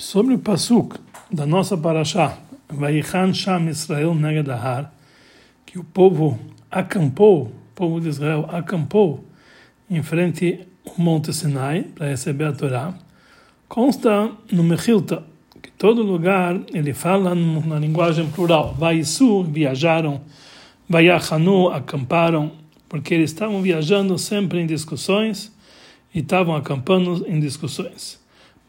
Sobre o Pasuk da nossa Parashá, Vaichan Sham Israel Negadahar, que o povo acampou, o povo de Israel acampou em frente ao Monte Sinai para receber a Torá, consta no Mechilta, que todo lugar ele fala na linguagem plural. Vaisu, viajaram, Vaiachanu, acamparam, porque eles estavam viajando sempre em discussões e estavam acampando em discussões.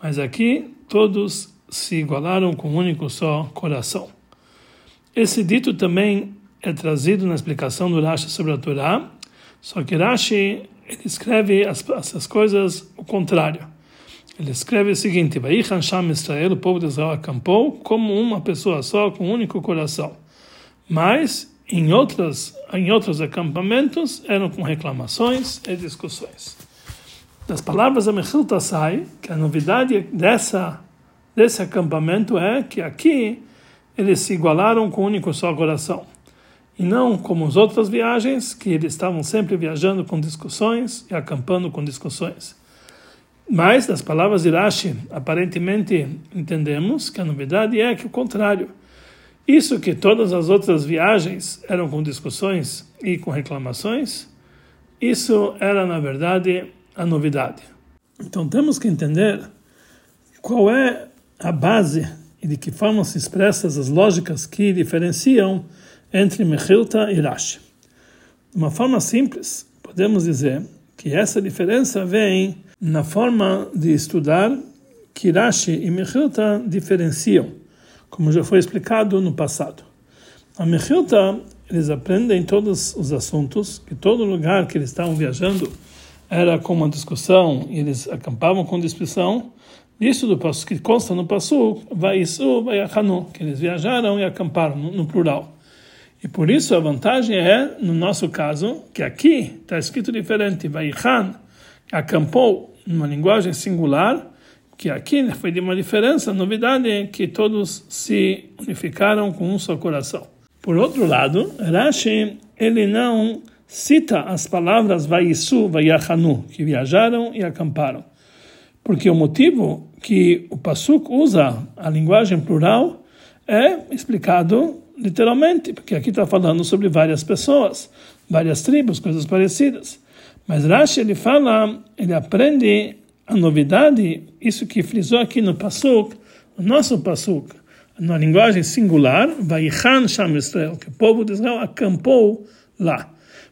Mas aqui todos se igualaram com um único só coração. Esse dito também é trazido na explicação do Rashi sobre a Torá, só que Rashi ele escreve as, essas coisas o contrário. Ele escreve o seguinte: Vaichan Sham Israel, o povo de Israel acampou como uma pessoa só, com um único coração. Mas em outras em outros acampamentos eram com reclamações e discussões das palavras da Mechilta sai que a novidade dessa, desse acampamento é que aqui eles se igualaram com um único só coração. E não como as outras viagens, que eles estavam sempre viajando com discussões e acampando com discussões. Mas, das palavras de Rashi, aparentemente entendemos que a novidade é que o contrário. Isso que todas as outras viagens eram com discussões e com reclamações, isso era, na verdade, a novidade. Então temos que entender qual é a base e de que forma se expressam as lógicas que diferenciam entre Mechilta e Rashi. De uma forma simples, podemos dizer que essa diferença vem na forma de estudar que Rashi e Mechilta diferenciam, como já foi explicado no passado. A Mechilta, eles aprendem todos os assuntos, que todo lugar que eles estavam viajando, era com uma discussão e eles acampavam com discussão. Isso do que consta no passo, vai isso, vai Hanu, que eles viajaram e acamparam no, no, plural. E por isso a vantagem é, no nosso caso, que aqui está escrito diferente, vai Han, acampou numa linguagem singular, que aqui foi de uma diferença, novidade é que todos se unificaram com um só coração. Por outro lado, Rashi, ele não cita as palavras Vaisu, Vaiachanu, que viajaram e acamparam. Porque o motivo que o Pasuk usa a linguagem plural é explicado literalmente, porque aqui está falando sobre várias pessoas, várias tribos, coisas parecidas. Mas Rashi ele fala, ele aprende a novidade, isso que frisou aqui no Pasuk, o nosso Pasuk, na linguagem singular, Vaichan Sham Israel, que o povo de Israel acampou lá.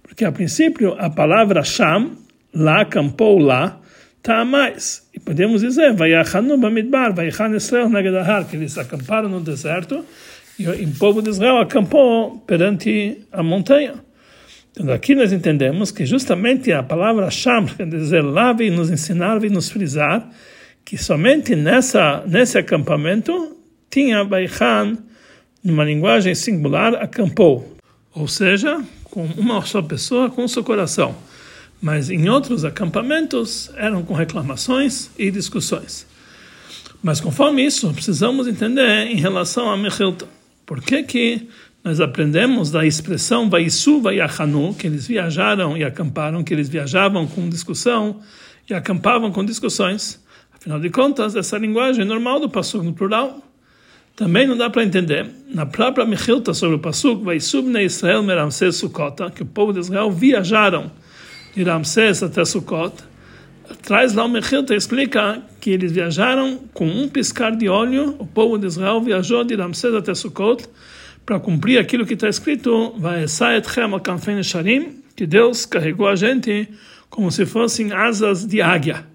Porque a princípio a palavra Sham, lá, acampou lá, está a mais. E podemos dizer, Vayachanu Bamidbar, Israel Nagadahar, que eles acamparam no deserto e o povo de Israel acampou perante a montanha. Então aqui nós entendemos que justamente a palavra Sham, quer dizer lá, vem nos ensinar, vem nos frisar, que somente nessa, nesse acampamento tinha Baichan, numa linguagem singular, acampou. Ou seja, com uma só pessoa, com o seu coração. Mas em outros acampamentos eram com reclamações e discussões. Mas conforme isso, precisamos entender em relação a Mechilta. Por que que nós aprendemos da expressão Vaisu Vaiachanu, que eles viajaram e acamparam, que eles viajavam com discussão e acampavam com discussões? Afinal de contas, essa linguagem é normal do passo no plural. Também não dá para entender. Na própria Mechilta sobre o Pasuk, vai subne Israel meramses Sukkot, que o povo de Israel viajaram de Ramsés até Sukkot. Traz lá o Mechilta explica que eles viajaram com um piscar de olho. O povo de Israel viajou de Ramsés até Sukkot para cumprir aquilo que está escrito, vai que Deus carregou a gente como se fossem asas de águia.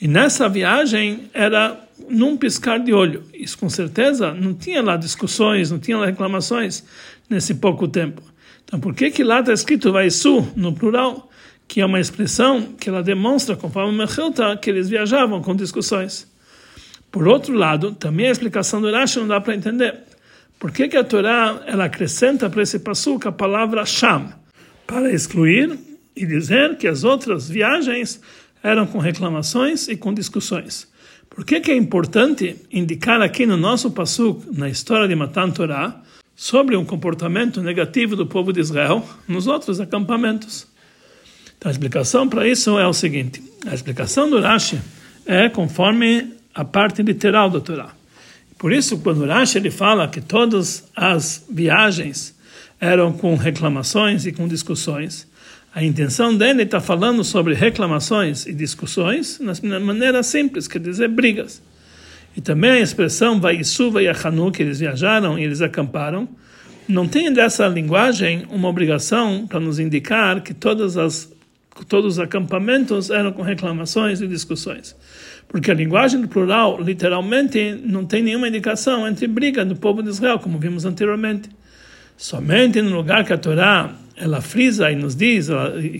E nessa viagem era num piscar de olho. Isso com certeza não tinha lá discussões, não tinha lá reclamações nesse pouco tempo. Então por que que lá está escrito Vaisu no plural, que é uma expressão que ela demonstra, conforme Mechilta, que eles viajavam com discussões. Por outro lado, também a explicação do Rashi não dá para entender. Por que, que a Torá ela acrescenta para esse passuca a palavra Sham? Para excluir e dizer que as outras viagens eram com reclamações e com discussões. Por que, que é importante indicar aqui no nosso Passuk, na história de Matan Torah, sobre um comportamento negativo do povo de Israel nos outros acampamentos? Então a explicação para isso é o seguinte: a explicação do Rashi é conforme a parte literal da Torá. Por isso, quando Rashi ele fala que todas as viagens eram com reclamações e com discussões, a intenção dele está falando sobre reclamações e discussões na maneira simples, quer dizer, brigas. E também a expressão Vaisuva e Ahanu, que eles viajaram e eles acamparam, não tem dessa linguagem uma obrigação para nos indicar que todas as, todos os acampamentos eram com reclamações e discussões. Porque a linguagem do plural, literalmente, não tem nenhuma indicação entre briga do povo de Israel, como vimos anteriormente. Somente no lugar que a Torá ela frisa e nos diz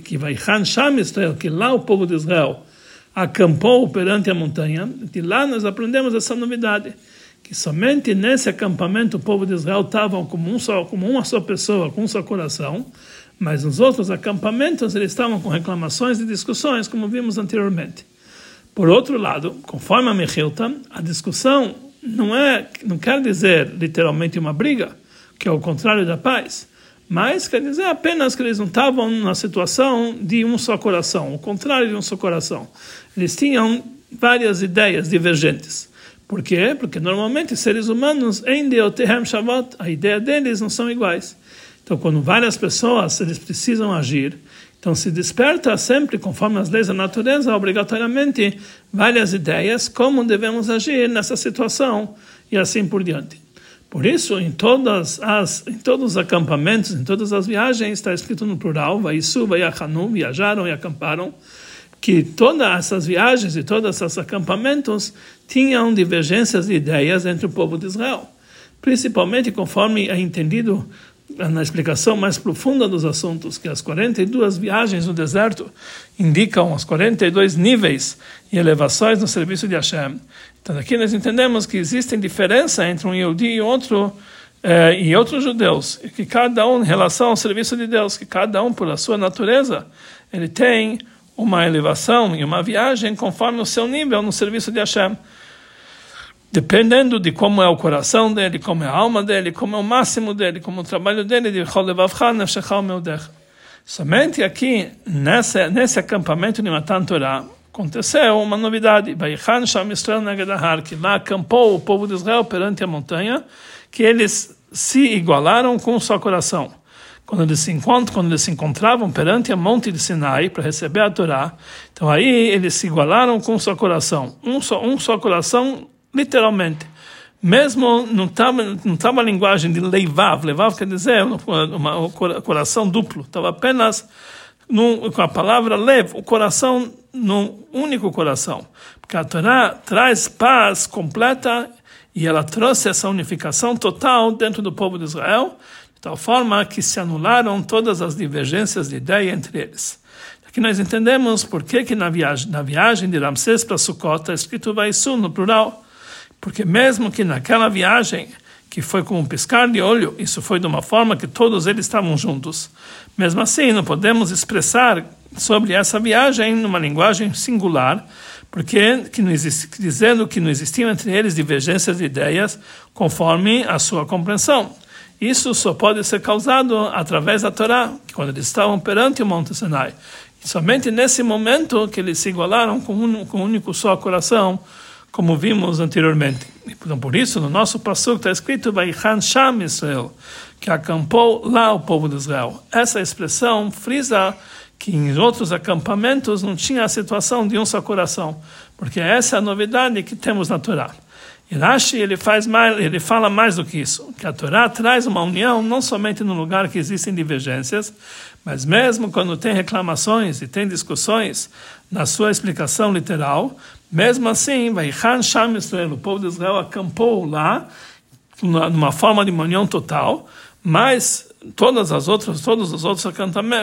que vai Sham Israel, que lá o povo de Israel acampou perante a montanha, e lá nós aprendemos essa novidade, que somente nesse acampamento o povo de Israel estava como, um só, como uma só pessoa, com um só coração, mas nos outros acampamentos eles estavam com reclamações e discussões, como vimos anteriormente. Por outro lado, conforme a Mechilta, a discussão não é, não quer dizer literalmente uma briga, que é o contrário da paz, mas quer dizer apenas que eles não estavam na situação de um só coração, o contrário de um só coração. Eles tinham várias ideias divergentes. Por quê? Porque normalmente seres humanos, em Deotehem Shavot, a ideia deles não são iguais. Então, quando várias pessoas eles precisam agir, então se desperta sempre, conforme as leis da natureza, obrigatoriamente várias ideias como devemos agir nessa situação e assim por diante. Por isso, em todas as, em todos os acampamentos, em todas as viagens, está escrito no plural, Vaisu, Vaiachanu, viajaram e acamparam, que todas essas viagens e todos esses acampamentos tinham divergências de ideias entre o povo de Israel. Principalmente conforme é entendido na explicação mais profunda dos assuntos, que as 42 viagens no deserto indicam os 42 níveis e elevações no serviço de Hashem. Então aqui nós entendemos que existe diferença entre um Yehudi e outro eh, e outros judeus, que cada um em relação ao serviço de Deus, que cada um por a sua natureza, ele tem uma elevação e uma viagem conforme o seu nível no serviço de Hashem. Dependendo de como é o coração dele, como é a alma dele, como é o máximo dele, como é o trabalho dele, de Somente aqui, nesse, nesse acampamento de Matan Torah, aconteceu uma novidade. Que lá acampou o povo de Israel perante a montanha, que eles se igualaram com o seu coração. Quando eles se encontram, quando eles se encontravam perante a monte de Sinai para receber a Torá, então aí eles se igualaram com o seu coração. Um só, um só coração literalmente. Mesmo não estava não tava a linguagem de leivav, leivav quer dizer um coração duplo, estava apenas com a palavra lev, o coração num único coração. Porque a Torá traz paz completa e ela trouxe essa unificação total dentro do povo de Israel, de tal forma que se anularam todas as divergências de ideia entre eles. Aqui nós entendemos por que, que na, viagem, na viagem de Ramsés para Sukkot está escrito Vaisu no plural. Porque mesmo que naquela viagem, que foi como um piscar de olho, isso foi de uma forma que todos eles estavam juntos. Mesmo assim, não podemos expressar sobre essa viagem numa linguagem singular, porque que não existe, dizendo que não existiam entre eles divergências de ideias conforme a sua compreensão. Isso só pode ser causado através da Torá, quando eles estavam perante o Monte Sinai. E somente nesse momento que eles se igualaram com um, com um único só coração, como vimos anteriormente. Então, por isso, no nosso passo está escrito Vaichan Sham Israel, que acampou lá o povo de Israel. Essa expressão frisa que em outros acampamentos não tinha a situação de um só coração, porque essa é a novidade que temos na Torá. E Rashi ele faz mais, ele fala mais do que isso, que a Torá traz uma união não somente no lugar que existem divergências, mas mesmo quando tem reclamações e tem discussões na sua explicação literal, mesmo assim, vai Sham Israel, o povo de Israel acampou lá, numa forma de união total, mas todas as outras, todos os outros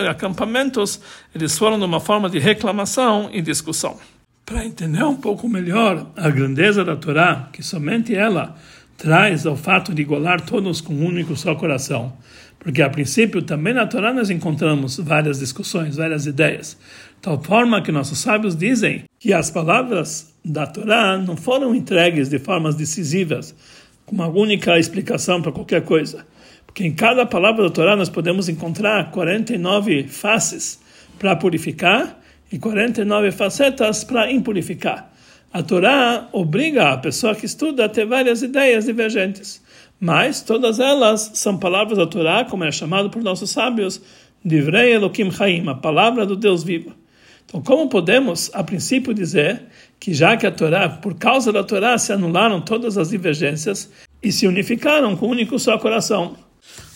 acampamentos, eles foram de uma forma de reclamação e discussão. Para entender um pouco melhor a grandeza da Torá, que somente ela traz ao fato de igualar todos com um único só coração. Porque a princípio também na Torá nós encontramos várias discussões, várias ideias. Tal forma que nossos sábios dizem que as palavras da Torá não foram entregues de formas decisivas, com uma única explicação para qualquer coisa. Porque em cada palavra da Torá nós podemos encontrar 49 faces para purificar e 49 facetas para impurificar. A Torá obriga a pessoa que estuda a ter várias ideias divergentes, mas todas elas são palavras da Torá, como é chamado por nossos sábios, Divrei Elohim Chaim, a palavra do Deus vivo. Então, como podemos, a princípio, dizer que já que a Torá, por causa da Torá, se anularam todas as divergências e se unificaram com um único só coração?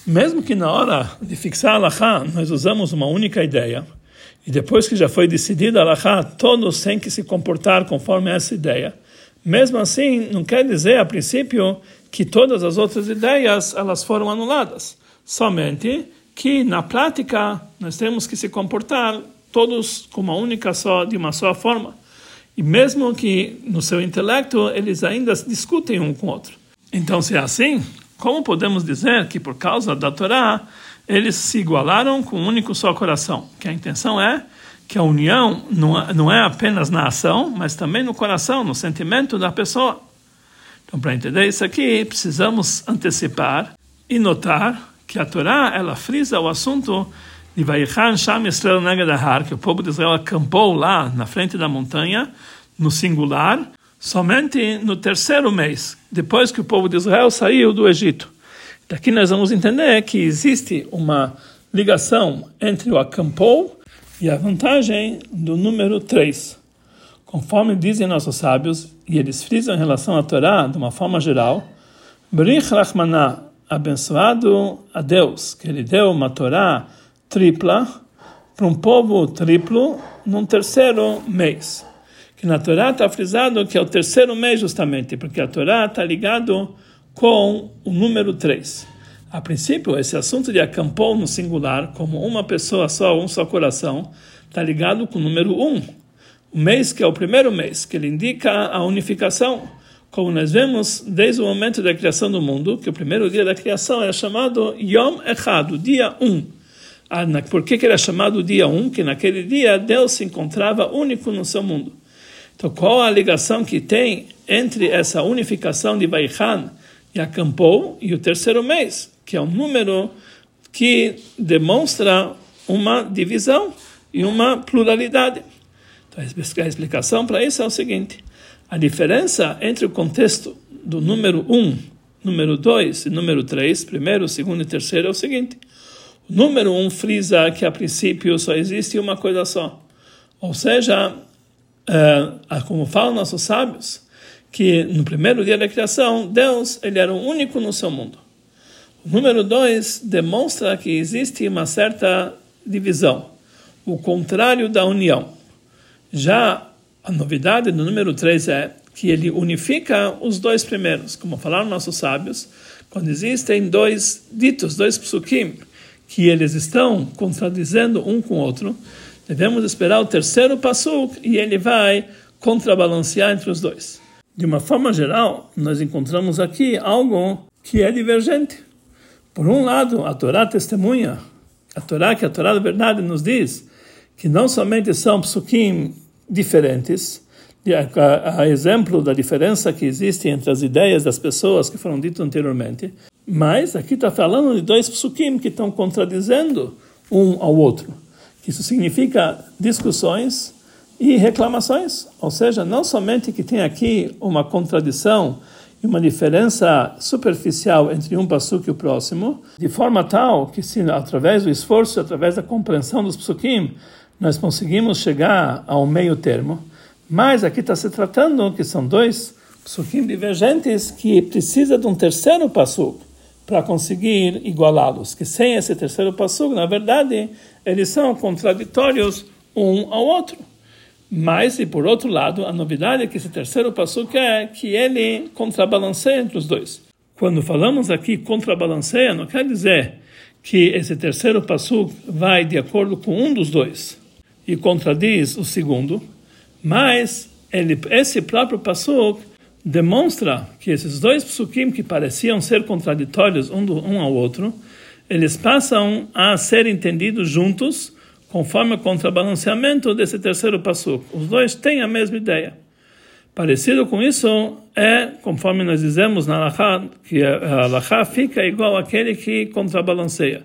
Mesmo que na hora de fixar a Allahá nós usamos uma única ideia, e depois que já foi decidida a Allahá, todos têm que se comportar conforme essa ideia. Mesmo assim, não quer dizer, a princípio, que todas as outras ideias elas foram anuladas. Somente que, na prática, nós temos que se comportar todos com uma única só, de uma só forma. E mesmo que no seu intelecto eles ainda discutem um com o outro. Então, se é assim, como podemos dizer que por causa da Torá eles se igualaram com um único só coração? Que a intenção é que a união não é apenas na ação, mas também no coração, no sentimento da pessoa. Então, para entender isso aqui, precisamos antecipar e notar que a Torá ela frisa o assunto de Vaichan Sham Israel Negadahar, que o povo de Israel acampou lá na frente da montanha, no singular, somente no terceiro mês, depois que o povo de Israel saiu do Egito. Daqui nós vamos entender que existe uma ligação entre o acampou e a vantagem do número 3. Conforme dizem nossos sábios, e eles frisam em relação à Torá de uma forma geral, Brich Rachmanah, abençoado a Deus, que ele deu uma Torá tripla para um povo triplo num terceiro mês. Que na Torá está frisado que é o terceiro mês justamente, porque a Torá está ligado com o número 3. A princípio, esse assunto de acampou no singular, como uma pessoa só, um só coração, está ligado com o número 1. O mês que é o primeiro mês, que ele indica a unificação como nós vemos desde o momento da criação do mundo, que o primeiro dia da criação era chamado Yom Echad, o dia 1. Ah, por que, era chamado dia 1? Que naquele dia Deus se encontrava único no seu mundo. Então, qual a ligação que tem entre essa unificação de Vaichan e acampou e o terceiro mês, que é um número que demonstra uma divisão e uma pluralidade. Então, a explicação para isso é o seguinte a diferença entre o contexto do número 1, número 2 e número 3, primeiro, segundo e terceiro, é o seguinte. Número 1 frisa que a princípio só existe uma coisa só. Ou seja, é, como falam nossos sábios, que no primeiro dia da criação, Deus ele era o único no seu mundo. O número 2 demonstra que existe uma certa divisão, o contrário da união. Já a novidade do número 3 é que ele unifica os dois primeiros, como falaram nossos sábios, quando existem dois ditos, dois psukim, que eles estão contradizendo um com o outro, devemos esperar o terceiro pasuk e ele vai contrabalancear entre os dois. De uma forma geral, nós encontramos aqui algo que é divergente. Por um lado, a Torá testemunha, a Torá que a Torá da verdade nos diz que não somente são psukim diferentes, a, a, exemplo da diferença que existe entre as ideias das pessoas que foram ditas anteriormente, mas aqui está falando de dois psukim que estão contradizendo um ao outro. Isso significa discussões e reclamações, ou seja, não somente que tem aqui uma contradição e uma diferença superficial entre um pasuk e o próximo, de forma tal que se através do esforço, através da compreensão dos psukim, nós conseguimos chegar ao meio termo, mas aqui está se tratando que são dois psukim divergentes que precisa de um terceiro passo para conseguir igualá-los, que sem esse terceiro passo, na verdade, eles são contraditórios um ao outro. Mas, e por outro lado, a novidade é que esse terceiro passo é que ele contrabalanceia entre os dois. Quando falamos aqui contrabalanceia, não quer dizer que esse terceiro passo vai de acordo com um dos dois e contradiz o segundo, mas ele, esse próprio Passuk demonstra que esses dois psukim que pareciam ser contraditórios um, do, um ao outro, eles passam a ser entendidos juntos conforme o contrabalanceamento desse terceiro Passuk. Os dois têm a mesma ideia. Parecido com isso é, conforme nós dizemos na Alaha, que a Alaha fica igual àquele que contrabalanceia.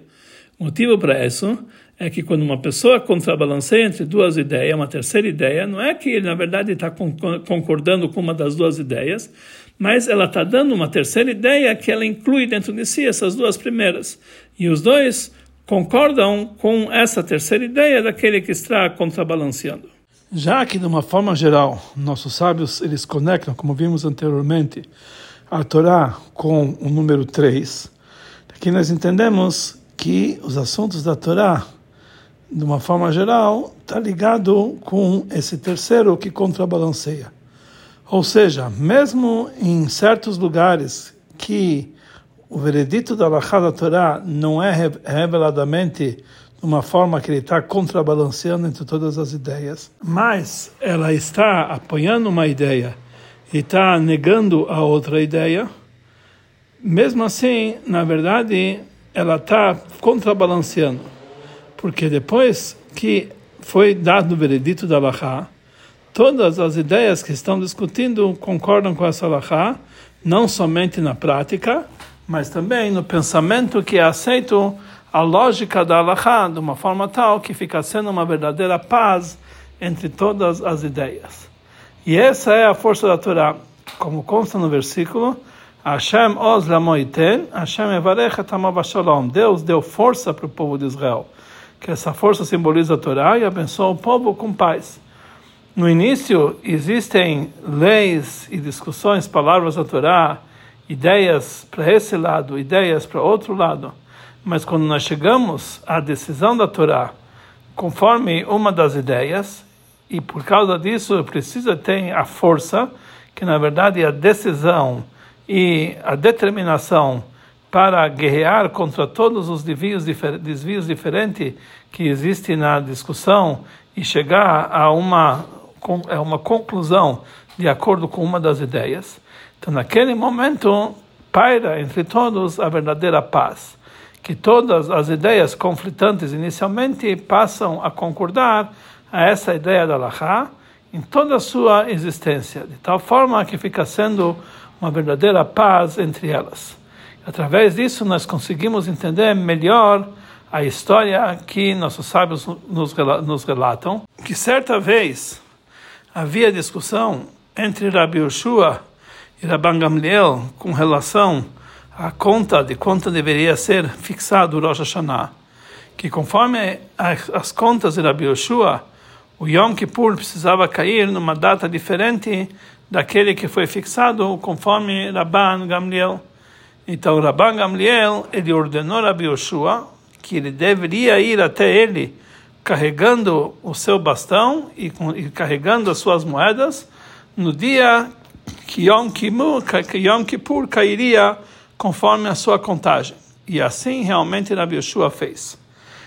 Motivo para isso é que quando uma pessoa contrabalanceia entre duas ideias, uma terceira ideia, não é que ele, na verdade, está concordando com uma das duas ideias, mas ela está dando uma terceira ideia que ela inclui dentro de si essas duas primeiras. E os dois concordam com essa terceira ideia daquele que está contrabalanceando. Já que, de uma forma geral, nossos sábios eles conectam, como vimos anteriormente, a Torá com o número 3, aqui nós entendemos que os assuntos da Torá, de uma forma geral, está ligado com esse terceiro que contrabalanceia. Ou seja, mesmo em certos lugares que o veredito da Lachá Torá não é reveladamente de uma forma que ele está contrabalanceando entre todas as ideias, mas ela está apoiando uma ideia e está negando a outra ideia, mesmo assim, na verdade, ela está contrabalanceando, porque depois que foi dado o veredito da Lachá, todas as ideias que estão discutindo concordam com essa Lachá, não somente na prática, mas também no pensamento que é aceito a lógica da Allahá de uma forma tal que fica sendo uma verdadeira paz entre todas as ideias. E essa é a força da Torá, como consta no versículo, Hashem oz lamoiten, Hashem evarech shalom. Deus deu força para o povo de Israel, que essa força simboliza a Torá e abençoa o povo com paz. No início existem leis e discussões, palavras da Torá, ideias para esse lado, ideias para outro lado. Mas quando nós chegamos à decisão da Torá, conforme uma das ideias, e por causa disso precisa ter a força, que na verdade é a decisão e a determinação para guerrear contra todos os desvios, desvios diferentes que existem na discussão e chegar a uma, a uma conclusão de acordo com uma das ideias. Então, naquele momento, paira entre todos a verdadeira paz, que todas as ideias conflitantes inicialmente passam a concordar a essa ideia da Allahá em toda a sua existência, de tal forma que fica sendo uma verdadeira paz entre elas. Através disso, nós conseguimos entender melhor a história que nossos sábios nos relatam, que certa vez havia discussão entre Rabi Yoshua e Rabban Gamliel com relação à conta de quanto deveria ser fixado o Rosh Hashanah, que conforme as contas de Rabbi Yoshua, o Yom Kippur precisava cair numa data diferente daquele que foi fixado conforme Rabban Gamliel. Então Rabban Gamliel, ele ordenou Rabbi Yoshua que ele deveria ir até ele carregando o seu bastão e, e carregando as suas moedas no dia que Yom Kippur, que Yom Kippur cairia conforme a sua contagem. E assim realmente Rabi Yoshua fez.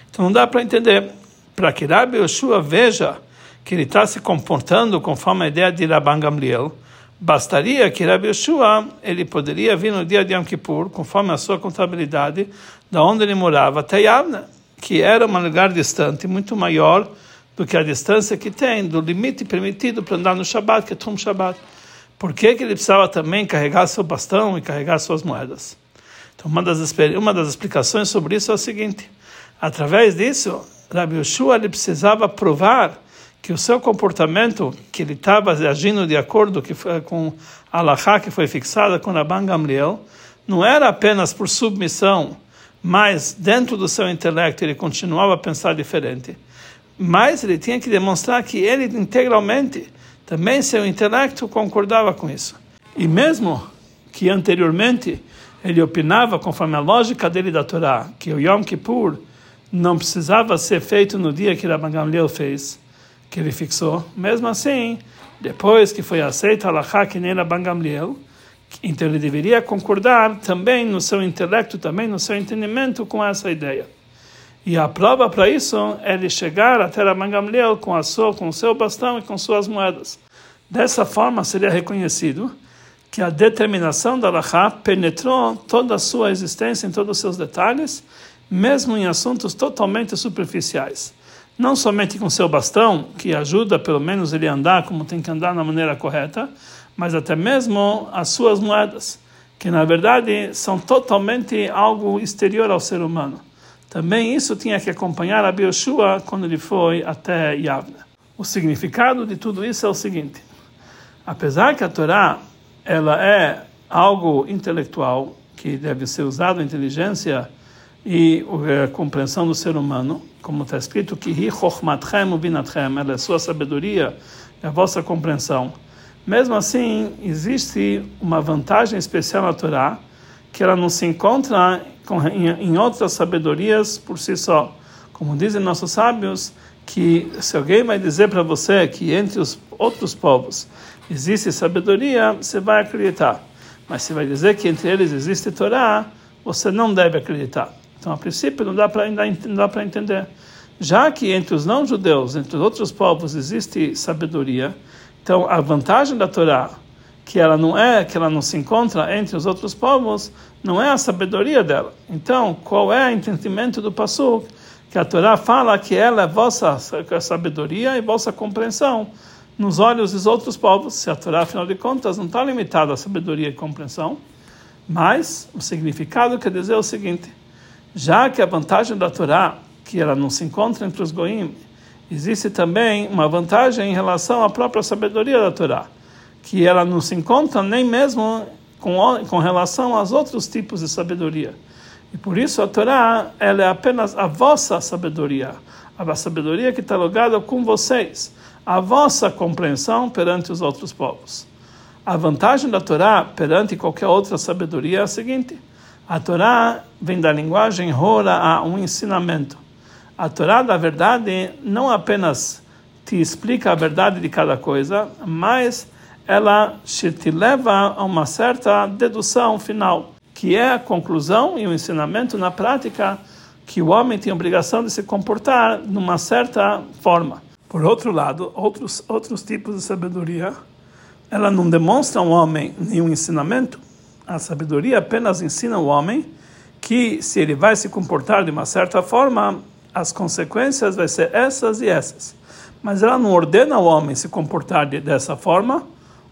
Então não dá para entender. Para que Rabi Yoshua veja que ele está se comportando conforme a ideia de Rabban Gamliel, bastaria que Rabi Yoshua ele poderia vir no dia de Yom Kippur, conforme a sua contabilidade, da onde ele morava até Yavna, que era um lugar distante, muito maior do que a distância que tem do limite permitido para andar no Shabat, que é Tum Shabat. Por que, que ele precisava também carregar seu bastão e carregar suas moedas? Então, uma das, uma das explicações sobre isso é o seguinte: através disso, Rabi Yoshua ele precisava provar que o seu comportamento, que ele estava agindo de acordo que foi, com a Allahá que foi fixada com Rabban Gamliel, não era apenas por submissão, mas dentro do seu intelecto ele continuava a pensar diferente. Mas ele tinha que demonstrar que ele integralmente também seu intelecto concordava com isso. E mesmo que anteriormente ele opinava conforme a lógica dele da Torá, que o Yom Kippur não precisava ser feito no dia que Rabban Gamliel fez, que ele fixou, mesmo assim, depois que foi aceito a Lachá que nem Rabban Gamliel, então ele deveria concordar também no seu intelecto, também no seu entendimento com essa ideia. E a prova para isso é ele chegar até Rabban Gamliel com, a sua, com o seu bastão e com suas moedas. Dessa forma seria reconhecido que a determinação da Allahá penetrou toda a sua existência em todos os seus detalhes, mesmo em assuntos totalmente superficiais. Não somente com seu bastão, que ajuda pelo menos ele a andar como tem que andar na maneira correta, mas até mesmo as suas moedas, que na verdade são totalmente algo exterior ao ser humano também isso tinha que acompanhar a Yoshua quando ele foi até Yavne. O significado de tudo isso é o seguinte: apesar que a Torá ela é algo intelectual que deve ser usado a inteligência e a compreensão do ser humano, como está escrito que ubinatchem, ela é sua sabedoria e a vossa compreensão. Mesmo assim, existe uma vantagem especial na Torá que ela não se encontra em outras sabedorias por si só. Como dizem nossos sábios, que se alguém vai dizer para você que entre os outros povos existe sabedoria, você vai acreditar. Mas se vai dizer que entre eles existe Torá, você não deve acreditar. Então, a princípio, não dá para entender. Já que entre os não-judeus, entre os outros povos, existe sabedoria, então a vantagem da Torá, que ela não é, que ela não se encontra entre os outros povos, não é a sabedoria dela. Então, qual é o entendimento do Passuk? Que a Torá fala que ela é vossa sabedoria e vossa compreensão nos olhos dos outros povos. Se a Torá, afinal de contas, não está limitada à sabedoria e compreensão, mas o significado quer dizer o seguinte: já que a vantagem da Torá, que ela não se encontra entre os goim, existe também uma vantagem em relação à própria sabedoria da Torá, que ela não se encontra nem mesmo com, com relação aos outros tipos de sabedoria. E por isso a Torá ela é apenas a vossa sabedoria, a sabedoria que está logada com vocês, a vossa compreensão perante os outros povos. A vantagem da Torá perante qualquer outra sabedoria é a seguinte: a Torá vem da linguagem Hora a um ensinamento. A Torá, da verdade, não apenas te explica a verdade de cada coisa, mas ela te leva a uma certa dedução final, que é a conclusão e o ensinamento na prática que o homem tem a obrigação de se comportar numa certa forma. Por outro lado, outros outros tipos de sabedoria, ela não demonstra ao homem nenhum ensinamento, a sabedoria apenas ensina o homem que se ele vai se comportar de uma certa forma, as consequências vão ser essas e essas. Mas ela não ordena o homem se comportar de, dessa forma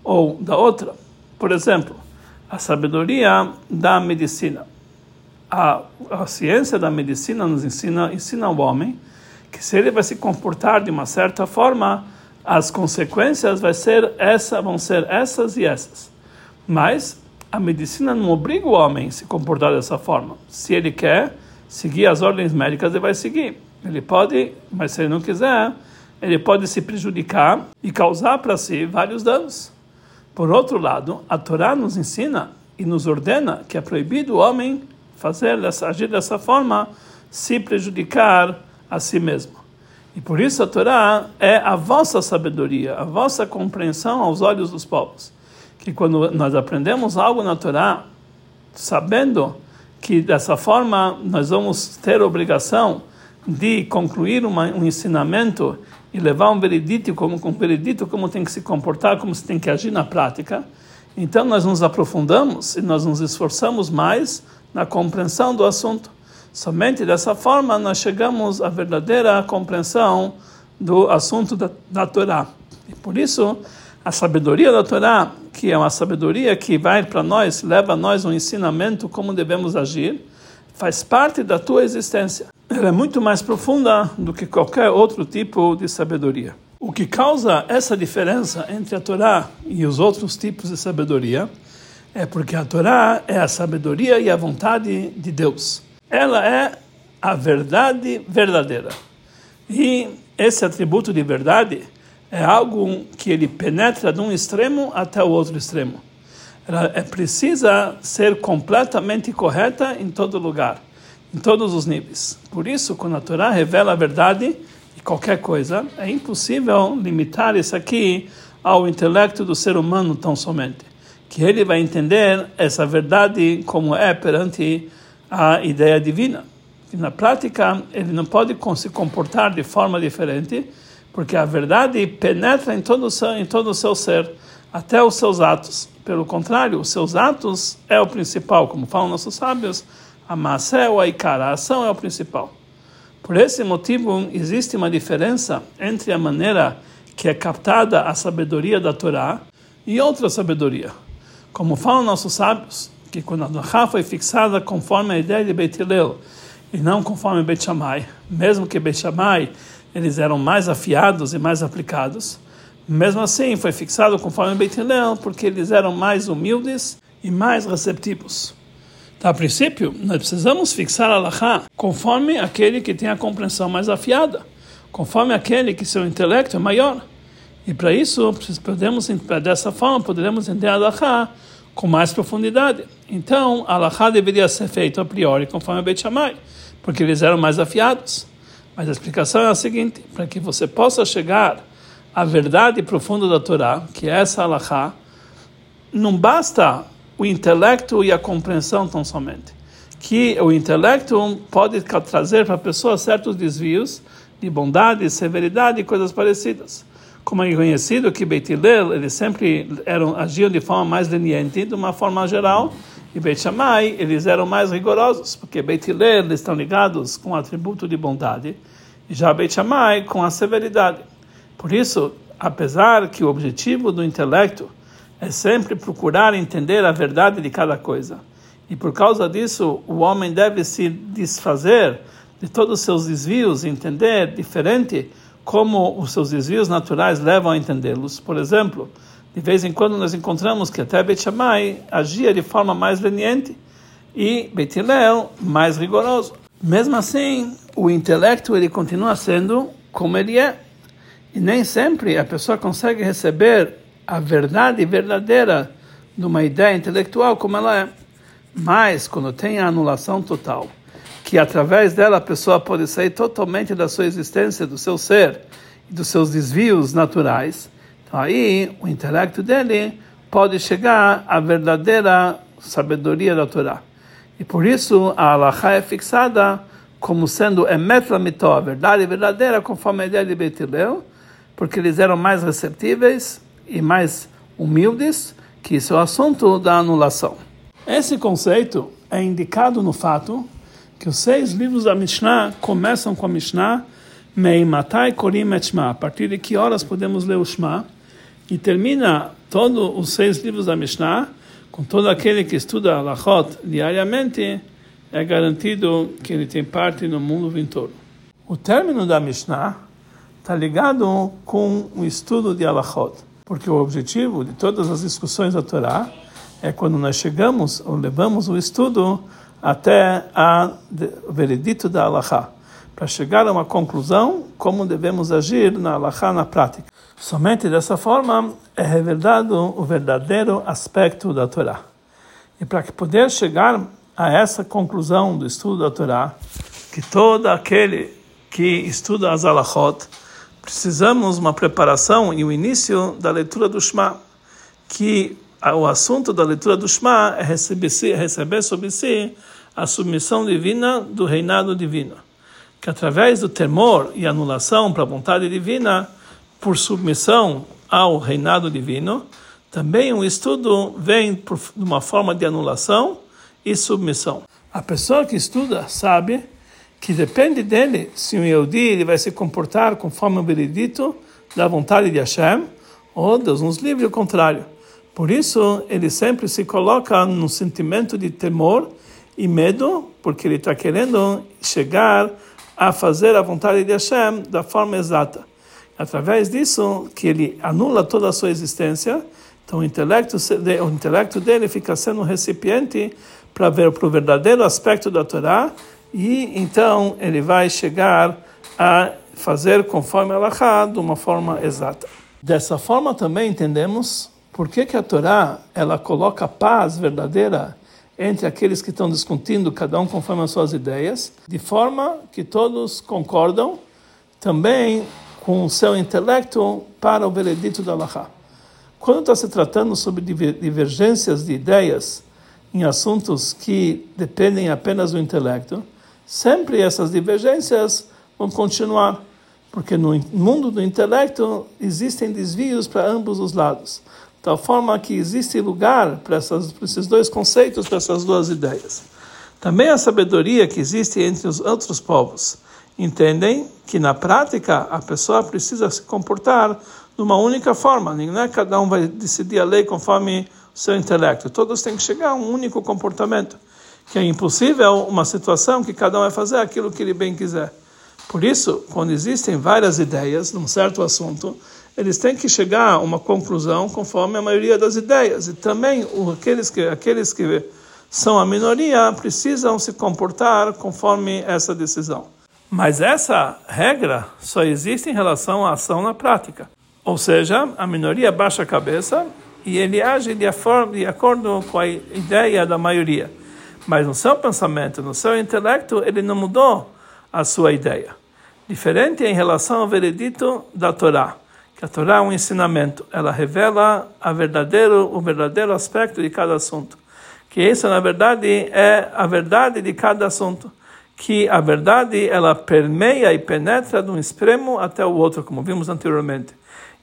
ou da outra. Por exemplo, a sabedoria da medicina. A, a ciência da medicina nos ensina, ensina ao homem que se ele vai se comportar de uma certa forma, as consequências vai ser essa, vão ser essas e essas. Mas a medicina não obriga o homem a se comportar dessa forma. Se ele quer seguir as ordens médicas, ele vai seguir. Ele pode, mas se ele não quiser, ele pode se prejudicar e causar para si vários danos. Por outro lado, a Torá nos ensina e nos ordena que é proibido o homem fazer agir dessa forma, se prejudicar a si mesmo. E por isso a Torá é a vossa sabedoria, a vossa compreensão aos olhos dos povos que quando nós aprendemos algo na Torá, sabendo que dessa forma nós vamos ter obrigação de concluir uma, um ensinamento e levar um veredito como um veredito como tem que se comportar, como se tem que agir na prática. Então nós nos aprofundamos e nós nos esforçamos mais na compreensão do assunto. Somente dessa forma nós chegamos à verdadeira compreensão do assunto da, da Torá. E por isso a sabedoria da Torá, que é uma sabedoria que vai para nós, leva a nós um ensinamento como devemos agir, faz parte da tua existência. Ela é muito mais profunda do que qualquer outro tipo de sabedoria. O que causa essa diferença entre a Torá e os outros tipos de sabedoria é porque a Torá é a sabedoria e a vontade de Deus. Ela é a verdade verdadeira. E esse atributo de verdade é algo que ele penetra de um extremo até o outro extremo. Ela é precisa ser completamente correta em todo lugar, em todos os níveis. Por isso, quando a Torá revela a verdade de qualquer coisa, é impossível limitar isso aqui ao intelecto do ser humano tão somente, que ele vai entender essa verdade como é perante a ideia divina. E na prática, ele não pode se comportar de forma diferente porque a verdade penetra em todo o seu, em todo o seu ser, até os seus atos. Pelo contrário, os seus atos é o principal, como falam nossos sábios, a massa é o aikara, a ação é o principal. Por esse motivo, existe uma diferença entre a maneira que é captada a sabedoria da Torá e outra sabedoria. Como falam nossos sábios, que quando a Torá foi fixada conforme a ideia de Beit Hillel, e não conforme Beit Shammai, mesmo que Beit Shammai eles eram mais afiados e mais aplicados, mesmo assim foi fixado conforme Beit Hillel, porque eles eram mais humildes e mais receptivos. Então, a princípio, nós precisamos fixar a Allahá conforme aquele que tem a compreensão mais afiada, conforme aquele que seu intelecto é maior. E para isso, podemos, dessa forma, poderemos entender a Allahá com mais profundidade. Então, a Allahá deveria ser feito a priori conforme Beit Shammai, porque eles eram mais afiados. Mas a explicação é a seguinte: para que você possa chegar à verdade profunda da Torá, que é essa Allahá, não basta o intelecto e a compreensão tão somente. Que o intelecto pode trazer para a pessoa certos desvios de bondade, severidade e coisas parecidas. Como é conhecido que Beit Hillel, eles sempre eram, agiam de forma mais leniente, de uma forma geral, e Beit Shammai, eles eram mais rigorosos, porque Beit Hillel, eles estão ligados com o atributo de bondade, e já Beit Shammai com a severidade. Por isso, apesar que o objetivo do intelecto é sempre procurar entender a verdade de cada coisa. E por causa disso, o homem deve se desfazer de todos os seus desvios, entender diferente como os seus desvios naturais levam a entendê-los. Por exemplo, de vez em quando nós encontramos que até Beit Shammai agia de forma mais leniente e Beit Hillel mais rigoroso. Mesmo assim, o intelecto ele continua sendo como ele é. E nem sempre a pessoa consegue receber a verdade verdadeira de uma ideia intelectual como ela é. Mas quando tem a anulação total, que através dela a pessoa pode sair totalmente da sua existência, do seu ser dos seus desvios naturais, então aí o intelecto dele pode chegar à verdadeira sabedoria da Torá. E por isso a Alaha é fixada como sendo Emet Lamitó, a verdade verdadeira, conforme a ideia de Beit porque eles eram mais receptíveis e mais humildes, que isso é o assunto da anulação. Esse conceito é indicado no fato que os seis livros da Mishnah começam com a Mishnah Meimatai Korim et a partir de que horas podemos ler o Shma, e termina todos os seis livros da Mishnah com todo aquele que estuda Alachot diariamente, é garantido que ele tem parte no mundo vindouro. O término da Mishnah está ligado com o estudo de Alachot. Porque o objetivo de todas as discussões da Torá é quando nós chegamos ou levamos o estudo até o veredito da Alahá, para chegar a uma conclusão como devemos agir na Alahá na prática. Somente dessa forma é revelado o verdadeiro aspecto da Torá. E para que poder chegar a essa conclusão do estudo da Torá, que todo aquele que estuda as Alachot precisamos uma preparação e o início da leitura do Shema, que o assunto da leitura do Shema é receber sobre si a submissão divina do reinado divino, que através do temor e anulação para a vontade divina, por submissão ao reinado divino, também o estudo vem por, de uma forma de anulação e submissão. A pessoa que estuda sabe que depende dele se um Yehudi ele vai se comportar conforme o veredito da vontade de Hashem, ou Deus nos livre o contrário. Por isso, ele sempre se coloca num sentimento de temor e medo, porque ele está querendo chegar a fazer a vontade de Hashem da forma exata. Através disso, que ele anula toda a sua existência, então o intelecto, o intelecto dele fica sendo um recipiente para ver para o verdadeiro aspecto da Torá e então ele vai chegar a fazer conforme a de uma forma exata. Dessa forma também entendemos por que, que a Torá ela coloca paz verdadeira entre aqueles que estão discutindo, cada um conforme as suas ideias, de forma que todos concordam também com o seu intelecto para o veredito da Allahá. Quando está se tratando sobre divergências de ideias em assuntos que dependem apenas do intelecto, sempre essas divergências vão continuar, porque no mundo do intelecto existem desvios para ambos os lados, tal forma que existe lugar para, essas, para esses dois conceitos, para essas duas ideias. Também a sabedoria que existe entre os outros povos entendem que na prática a pessoa precisa se comportar de uma única forma, não é cada um vai decidir a lei conforme o seu intelecto, todos têm que chegar a um único comportamento que é impossível uma situação que cada um vai fazer aquilo que ele bem quiser. Por isso, quando existem várias ideias num certo assunto, eles têm que chegar a uma conclusão conforme a maioria das ideias. E também aqueles que, aqueles que são a minoria precisam se comportar conforme essa decisão. Mas essa regra só existe em relação à ação na prática. Ou seja, a minoria baixa a cabeça e ele age de, de acordo com a ideia da maioria. Mas no seu pensamento, no seu intelecto, ele não mudou a sua ideia. Diferente em relação ao veredito da Torá, que a Torá é um ensinamento, ela revela a verdadeiro, o verdadeiro aspecto de cada assunto. Que isso, na verdade, é a verdade de cada assunto. Que a verdade, ela permeia e penetra de um extremo até o outro, como vimos anteriormente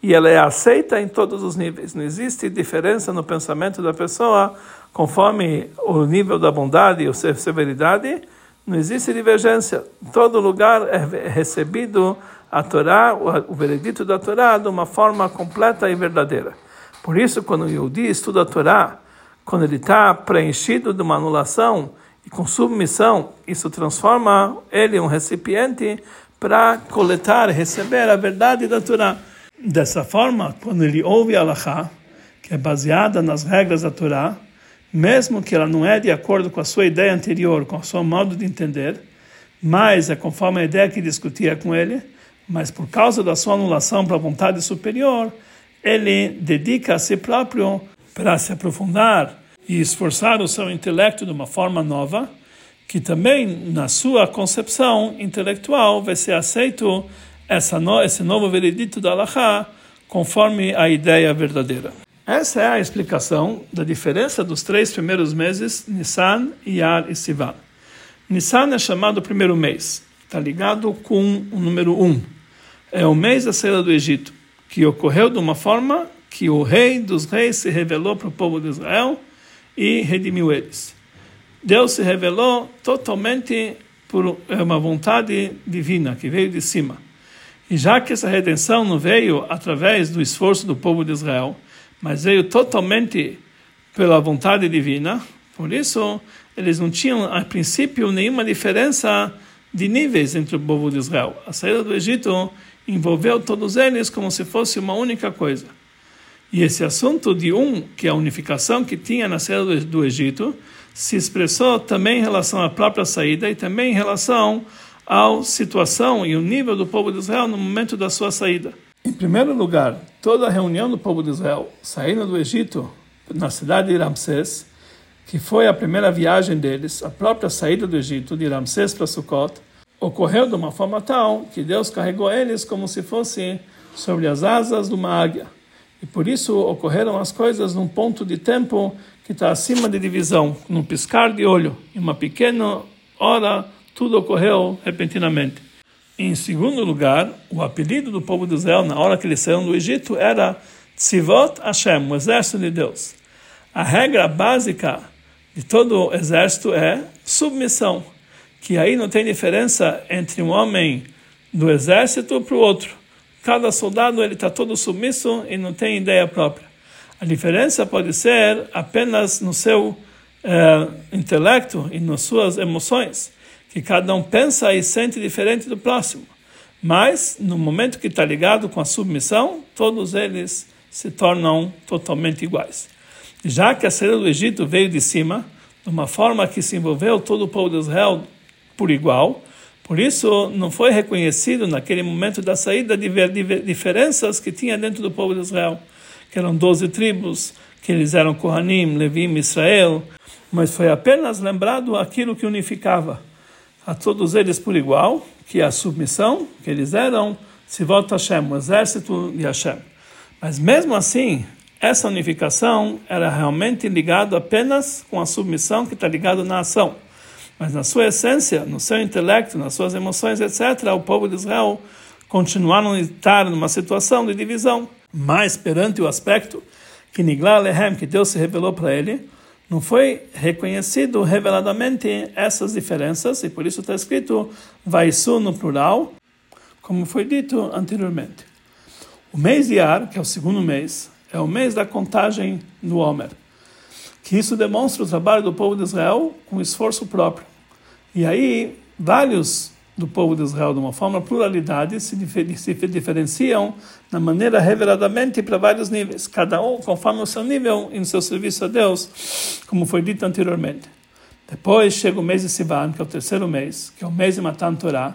e ela é aceita em todos os níveis. Não existe diferença no pensamento da pessoa conforme o nível da bondade ou severidade. Não existe divergência. Em todo lugar é recebido a Torá, o veredito da Torá, de uma forma completa e verdadeira. Por isso, quando o Yehudi estuda a Torá, quando ele está preenchido de uma anulação e com submissão, isso transforma ele em um recipiente para coletar, receber a verdade da Torá. Dessa forma, quando ele ouve a Allahá, que é baseada nas regras da Torá, mesmo que ela não é de acordo com a sua ideia anterior, com o seu modo de entender, mas é conforme a ideia que discutia com ele, mas por causa da sua anulação para a vontade superior, ele dedica a si próprio para se aprofundar e esforçar o seu intelecto de uma forma nova, que também na sua concepção intelectual vai ser aceito essa no, esse novo veredito da Allahá conforme a ideia verdadeira. Essa é a explicação da diferença dos três primeiros meses, Nissan, Iyar e Sivan. Nissan é chamado primeiro mês, está ligado com o número um. É o mês da saída do Egito, que ocorreu de uma forma que o rei dos reis se revelou para o povo de Israel e redimiu eles. Deus se revelou totalmente por uma vontade divina que veio de cima. E já que essa redenção não veio através do esforço do povo de Israel, mas veio totalmente pela vontade divina, por isso eles não tinham, a princípio, nenhuma diferença de níveis entre o povo de Israel. A saída do Egito envolveu todos eles como se fosse uma única coisa. E esse assunto de um, que é a unificação que tinha na saída do Egito, se expressou também em relação à própria saída e também em relação à situação e o nível do povo de Israel no momento da sua saída. Em primeiro lugar, toda a reunião do povo de Israel saindo do Egito na cidade de Ramsés, que foi a primeira viagem deles, a própria saída do Egito de Ramsés para Sukkot, ocorreu de uma forma tal que Deus carregou eles como se fosse sobre as asas de uma águia. E por isso ocorreram as coisas num ponto de tempo que está acima de divisão, num piscar de olho, em uma pequena hora tudo ocorreu repentinamente. Em segundo lugar, o apelido do povo de Israel na hora que eles saíram do Egito era Tzivot Hashem, o exército de Deus. A regra básica de todo o exército é submissão, que aí não tem diferença entre um homem do exército para o outro. Cada soldado ele está todo submisso e não tem ideia própria. A diferença pode ser apenas no seu eh, intelecto e nas suas emoções que cada um pensa e sente diferente do próximo. Mas, no momento que está ligado com a submissão, todos eles se tornam totalmente iguais. Já que a saída do Egito veio de cima, de uma forma que se envolveu todo o povo de Israel por igual, por isso não foi reconhecido naquele momento da saída diferenças que tinha dentro do povo de Israel, que eram doze tribos, que eles eram Kohanim, Levim, Israel, mas foi apenas lembrado aquilo que unificava a todos eles por igual, que a submissão, que eles eram Sivot Hashem, o exército de Hashem. Mas mesmo assim, essa unificação era realmente ligada apenas com a submissão que está ligada na ação. Mas na sua essência, no seu intelecto, nas suas emoções, etc., o povo de Israel continuaram a estar numa situação de divisão. Mas perante o aspecto que Nigla Lehem, que Deus se revelou para ele, não foi reconhecido reveladamente essas diferenças, e por isso está escrito Vaisu no plural, como foi dito anteriormente. O mês de Ar, que é o segundo mês, é o mês da contagem do Homer. Que isso demonstra o trabalho do povo de Israel com esforço próprio. E aí, vários do povo de Israel, de uma forma pluralidade, se, diferenciam na maneira reveladamente para vários níveis, cada um conforme o seu nível em seu serviço a Deus, como foi dito anteriormente. Depois chega o mês de Sivan, que é o terceiro mês, que é o mês de Matan Torah,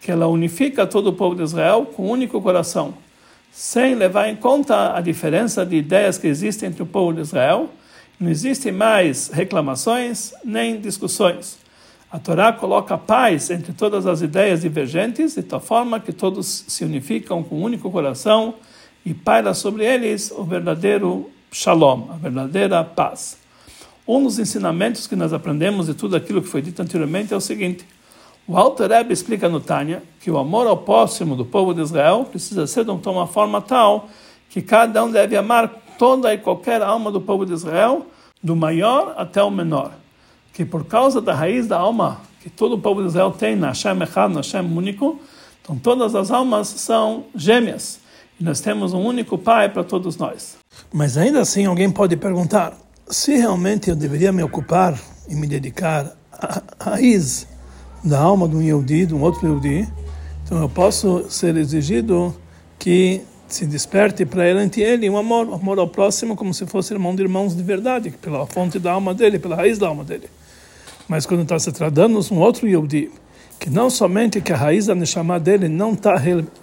que ela unifica todo o povo de Israel com um único coração, sem levar em conta a diferença de ideias que existem entre o povo de Israel. Não existem mais reclamações nem discussões. A Torá coloca paz entre todas as ideias divergentes, de tal forma que todos se unificam com um único coração e paira sobre eles o verdadeiro shalom, a verdadeira paz. Um dos ensinamentos que nós aprendemos de tudo aquilo que foi dito anteriormente é o seguinte: o Alter Rebbe explica no Tânia que o amor ao próximo do povo de Israel precisa ser de uma forma tal que cada um deve amar toda e qualquer alma do povo de Israel, do maior até o menor. Que por causa da raiz da alma que todo o povo de Israel tem na Hashem Echad, na Hashem único, então todas as almas são gêmeas. E nós temos um único Pai para todos nós. Mas ainda assim alguém pode perguntar, se realmente eu deveria me ocupar e me dedicar à raiz da alma de um Yehudi, de um outro Yehudi, então eu posso ser exigido que se desperte para ele ele um amor, um amor ao próximo como se fosse irmão de irmãos de verdade, pela fonte da alma dele, pela raiz da alma dele. Mas quando está se tratando de um outro Yehudi, que não somente que a raiz da Neshama dele não está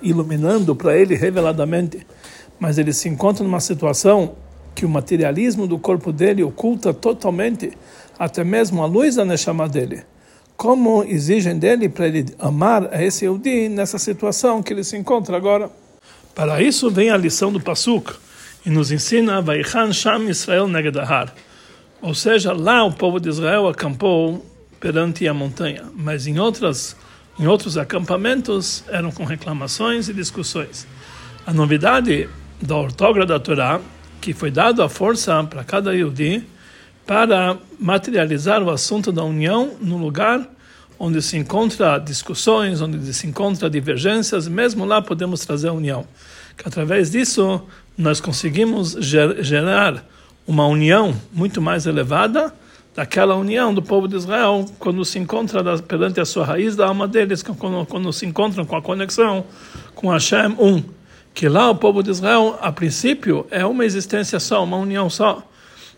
iluminando para ele reveladamente, mas ele se encontra numa situação que o materialismo do corpo dele oculta totalmente até mesmo a luz da Neshama dele. Como exigem dele para ele amar a esse Yehudi nessa situação que ele se encontra agora? Para isso vem a lição do Pasuk e nos ensina Vaichan Sham Israel Negedahar. Ou seja, lá o povo de Israel acampou perante a montanha, mas em outras em outros acampamentos eram com reclamações e discussões. A novidade da ortógrafa da Torá que foi dado a força para cada Yehudi para materializar o assunto da união no lugar onde se encontra discussões, onde se encontra divergências, mesmo lá podemos trazer a união. Que através disso nós conseguimos gerar uma união muito mais elevada daquela união do povo de Israel quando se encontra perante a sua raiz da alma deles, quando, quando se encontram com a conexão com Hashem um que lá o povo de Israel, a princípio, é uma existência só, uma união só.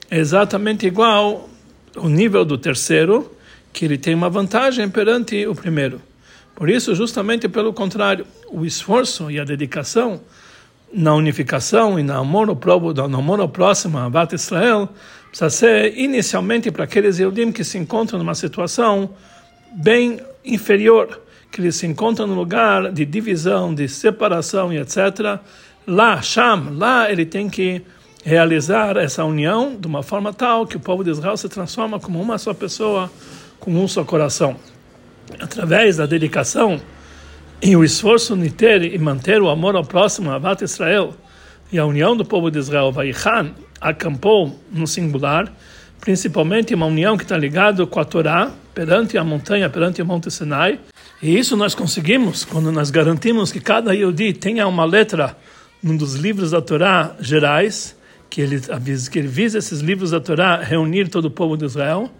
É exatamente igual o nível do terceiro, que ele tem uma vantagem perante o primeiro. Por isso, justamente pelo contrário, o esforço e a dedicação na unificação e no amor ao, próprio, no amor ao próximo, a Bat Israel, precisa ser inicialmente para aqueles Eudim que se encontram numa situação bem inferior que ele se encontra no lugar de divisão, de separação e etc. Lá, Sham, lá ele tem que realizar essa união de uma forma tal que o povo de Israel se transforma como uma só pessoa, com um só coração. Através da dedicação e o esforço de ter e manter o amor ao próximo, a Avat Israel, e a união do povo de Israel, Vaichan, acampou no singular, principalmente uma união que está ligada com a Torá, perante a montanha, perante o Monte Sinai, e isso nós conseguimos quando nós garantimos que cada Yehudi tenha uma letra num dos livros da Torá gerais, que ele, que ele visa esses livros da Torá reunir todo o povo de Israel.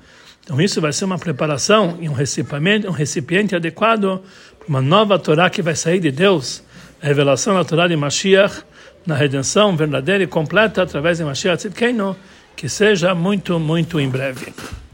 Então isso vai ser uma preparação e um recipiente, um recipiente adequado para uma nova Torá que vai sair de Deus, a revelação da Torá de Mashiach, na redenção verdadeira e completa através de Mashiach Tzidkenu, que seja muito, muito em breve.